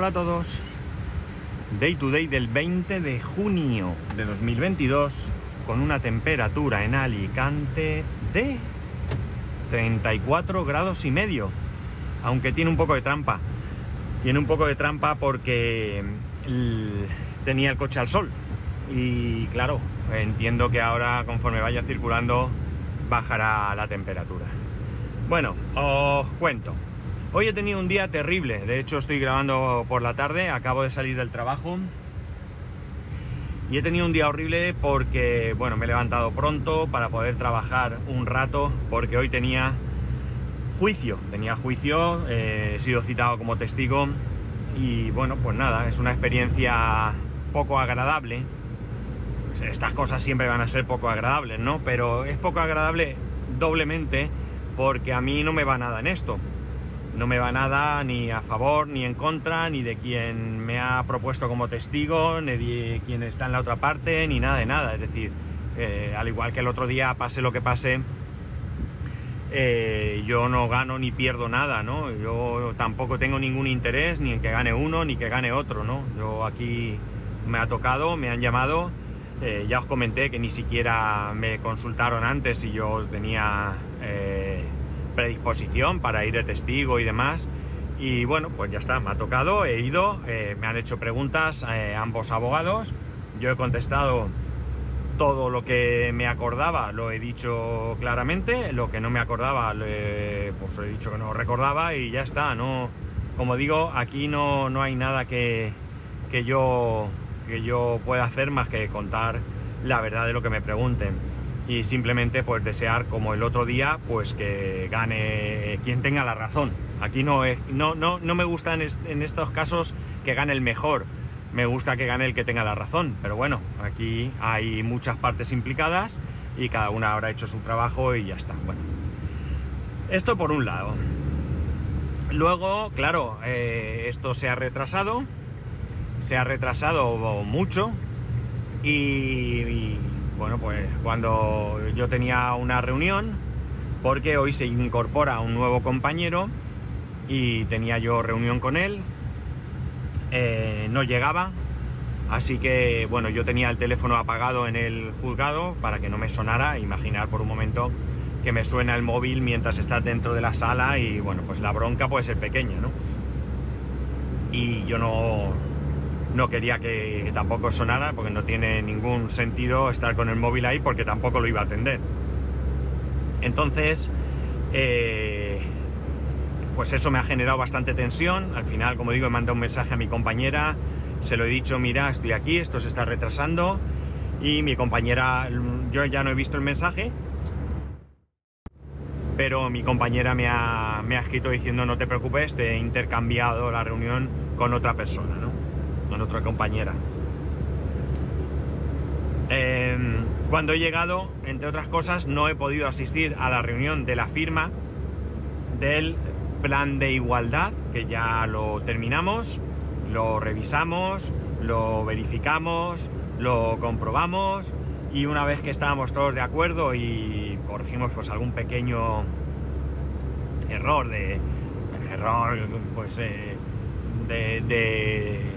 Hola a todos. Day to day del 20 de junio de 2022 con una temperatura en Alicante de 34 grados y medio. Aunque tiene un poco de trampa. Tiene un poco de trampa porque tenía el coche al sol. Y claro, entiendo que ahora conforme vaya circulando bajará la temperatura. Bueno, os cuento. Hoy he tenido un día terrible, de hecho estoy grabando por la tarde, acabo de salir del trabajo. Y he tenido un día horrible porque, bueno, me he levantado pronto para poder trabajar un rato porque hoy tenía juicio, tenía juicio, eh, he sido citado como testigo. Y bueno, pues nada, es una experiencia poco agradable. Estas cosas siempre van a ser poco agradables, ¿no? Pero es poco agradable doblemente porque a mí no me va nada en esto no me va nada ni a favor ni en contra, ni de quien me ha propuesto como testigo, ni de quien está en la otra parte, ni nada de nada. Es decir, eh, al igual que el otro día, pase lo que pase, eh, yo no gano ni pierdo nada, ¿no? Yo tampoco tengo ningún interés ni en que gane uno ni que gane otro, ¿no? Yo aquí me ha tocado, me han llamado, eh, ya os comenté que ni siquiera me consultaron antes si yo tenía predisposición para ir de testigo y demás. Y bueno, pues ya está, me ha tocado, he ido, eh, me han hecho preguntas eh, ambos abogados, yo he contestado todo lo que me acordaba, lo he dicho claramente, lo que no me acordaba, pues he dicho que no recordaba y ya está, no, como digo, aquí no, no hay nada que, que, yo, que yo pueda hacer más que contar la verdad de lo que me pregunten y simplemente pues desear como el otro día pues que gane quien tenga la razón. Aquí no, es, no, no, no me gusta en, estos casos que gane el mejor, me gusta que gane el que tenga la razón, pero bueno, aquí hay muchas partes implicadas y cada una habrá hecho su trabajo y ya está. Bueno, esto por un lado. Luego, claro, eh, esto se ha retrasado, se ha retrasado mucho y bueno, pues cuando yo tenía una reunión, porque hoy se incorpora un nuevo compañero y tenía yo reunión con él, eh, no llegaba, así que bueno, yo tenía el teléfono apagado en el juzgado para que no me sonara, imaginar por un momento que me suena el móvil mientras estás dentro de la sala y bueno, pues la bronca puede ser pequeña, ¿no? Y yo no, no quería que, tampoco sonara porque no tiene ningún sentido estar con el móvil ahí porque tampoco lo iba a atender. Entonces, eh, pues eso me ha generado bastante tensión. Al final, como digo, he mandado un mensaje a mi compañera, se lo he dicho, mira, estoy aquí, esto se está retrasando. Y mi compañera, yo ya no he visto el mensaje, pero mi compañera me ha, me ha escrito diciendo no te preocupes, te he intercambiado la reunión con otra persona, ¿no? Con otra compañera. Em, cuando he llegado, entre otras cosas, no he podido asistir a la reunión de la firma del plan de igualdad, que ya lo terminamos, lo revisamos, lo verificamos, lo comprobamos y una vez que estábamos todos de acuerdo y corregimos pues algún pequeño error de error pues eh, de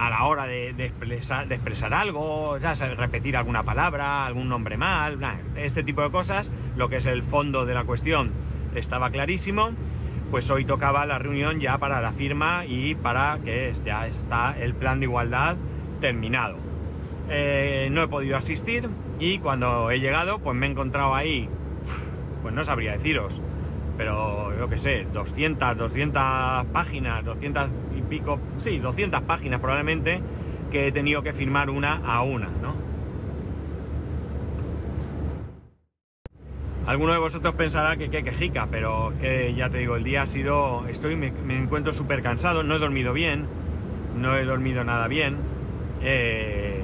a la hora de, expresar, algo, ya repetir alguna palabra, algún nombre mal, este tipo de cosas, lo que es el fondo de la cuestión estaba clarísimo, pues hoy tocaba la reunión ya para la firma y para que ya está el plan de igualdad terminado. Eh, no he podido asistir y cuando he llegado pues me he encontrado ahí, pues no sabría deciros, pero yo que sé, 200, 200 páginas, 200 y pico, sí, 200 páginas probablemente, que he tenido que firmar una a una, ¿no? Alguno de vosotros pensará que qué quejica, pero que ya te digo, el día ha sido, estoy, me, encuentro súper cansado, no he dormido bien, no he dormido nada bien, eh,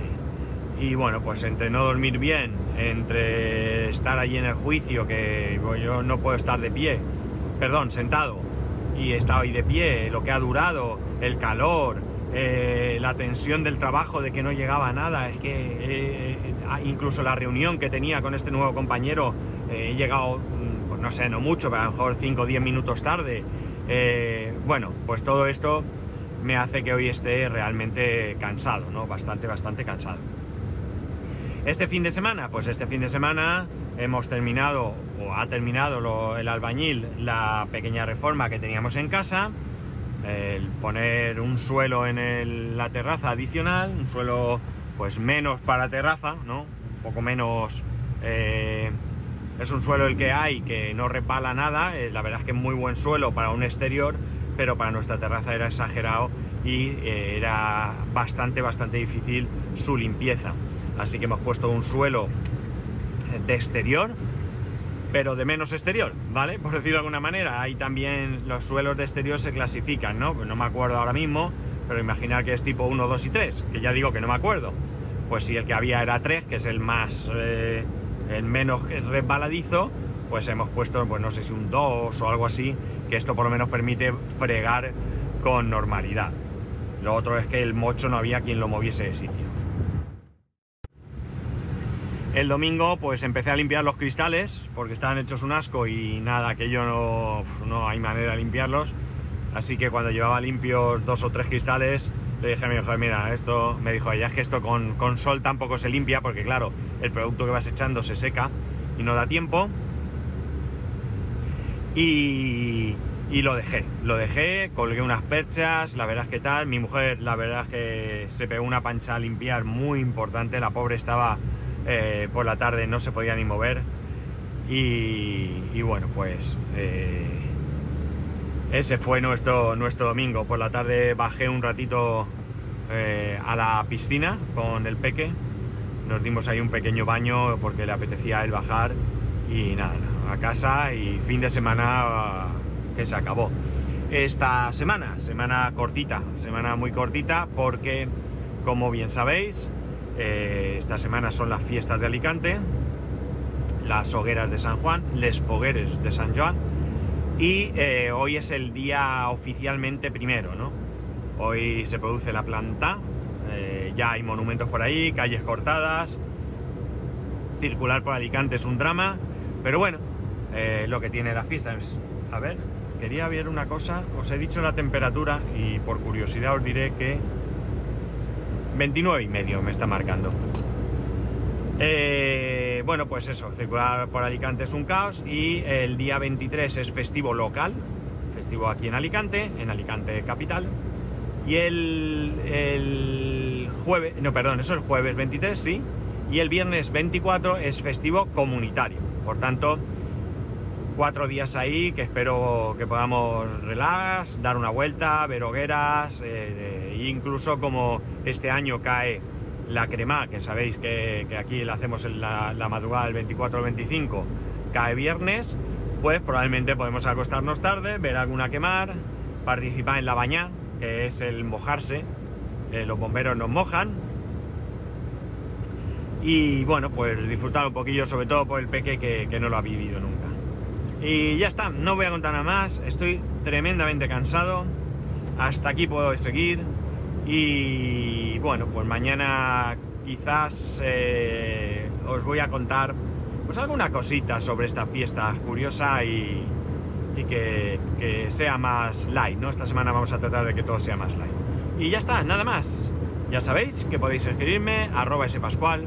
y bueno, pues entre no dormir bien, entre estar allí en el juicio, que yo no puedo estar de pie, perdón, sentado, y he ahí de pie, lo que ha durado, el calor, eh, la tensión del trabajo de que no llegaba nada, es que eh, incluso la reunión que tenía con este nuevo compañero, eh, he llegado, mm, pues no sé, no mucho, pero a lo mejor 5 o 10 minutos tarde, Eh, bueno, pues todo esto me hace que hoy esté realmente cansado, ¿no? Bastante, bastante cansado. Este fin de semana, pues este fin de semana hemos terminado, o ha terminado el albañil, la pequeña reforma que teníamos en casa, el poner un suelo en la terraza adicional, un suelo pues menos para terraza, ¿no? Un poco menos... Eh, es un suelo el que hay que no repala nada, eh, la verdad es que es muy buen suelo para un exterior, pero para nuestra terraza era exagerado y eh, era bastante, bastante difícil su limpieza. Así que hemos puesto un suelo de exterior, pero de menos exterior, ¿vale? Por decirlo de alguna manera. Ahí también los suelos de exterior se clasifican, ¿no? No me acuerdo ahora mismo, pero imaginar que es tipo 1, 2 y 3, que ya digo que no me acuerdo. Pues si el que había era 3, que es el más... Eh, el menos resbaladizo, pues hemos puesto, pues no sé si un 2 o algo así, que esto por lo menos permite fregar con normalidad. Lo otro es que el mocho no había quien lo moviese de sitio. El domingo pues empecé a limpiar los cristales porque estaban hechos un asco y nada, que yo no, no hay manera de limpiarlos. Así que cuando llevaba limpios dos o tres cristales, le dije a mi mujer, mira, esto, me dijo ella, es que esto con, con, sol tampoco se limpia porque claro, el producto que vas echando se seca y no da tiempo. Y, y lo dejé, lo dejé, colgué unas perchas, la verdad es que tal, mi mujer la verdad es que se pegó una pancha a limpiar muy importante, la pobre estaba eh, por la tarde no se podía ni mover. Y, bueno, pues eh, ese fue nuestro, nuestro domingo. Por la tarde bajé un ratito eh, a la piscina con el peque. Nos dimos ahí un pequeño baño porque le apetecía el bajar. Y nada, a casa y fin de semana que se acabó. Esta semana, semana cortita, semana muy cortita porque, como bien sabéis, eh, esta semana son las fiestas de Alicante, las hogueras de San Juan, les fogueres de San Juan, y eh, hoy es el día oficialmente primero, ¿no? Hoy se produce la planta, eh, ya hay monumentos por ahí, calles cortadas, circular por Alicante es un drama, pero bueno, lo que tiene la fiesta es, a ver, quería ver una cosa, os he dicho la temperatura y por curiosidad os diré que 29 y medio me está marcando. Eh, bueno, pues eso, circular por Alicante es un caos y el día 23 es festivo local, festivo aquí en Alicante, en Alicante capital. Y el, el jueves, no, perdón, eso es el jueves 23, sí. Y el viernes 24 es festivo comunitario. Por tanto, cuatro días ahí que espero que podamos relax, dar una vuelta, ver hogueras, eh, e incluso como este año cae la crema, que sabéis que, aquí la hacemos en la, madrugada del 24 al 25, cae viernes, pues probablemente podemos acostarnos tarde, ver alguna quemar, participar en la baña, que es el mojarse, eh, los bomberos nos mojan, y bueno, pues disfrutar un poquillo, sobre todo por el peque que no lo ha vivido. Y ya está, no voy a contar nada más, estoy tremendamente cansado, hasta aquí puedo seguir y bueno, pues mañana quizás eh, os voy a contar pues alguna cosita sobre esta fiesta curiosa y, que, sea más light, ¿no? Esta semana vamos a tratar de que todo sea más light. Y ya está, nada más. Ya sabéis que podéis escribirme arroba spascual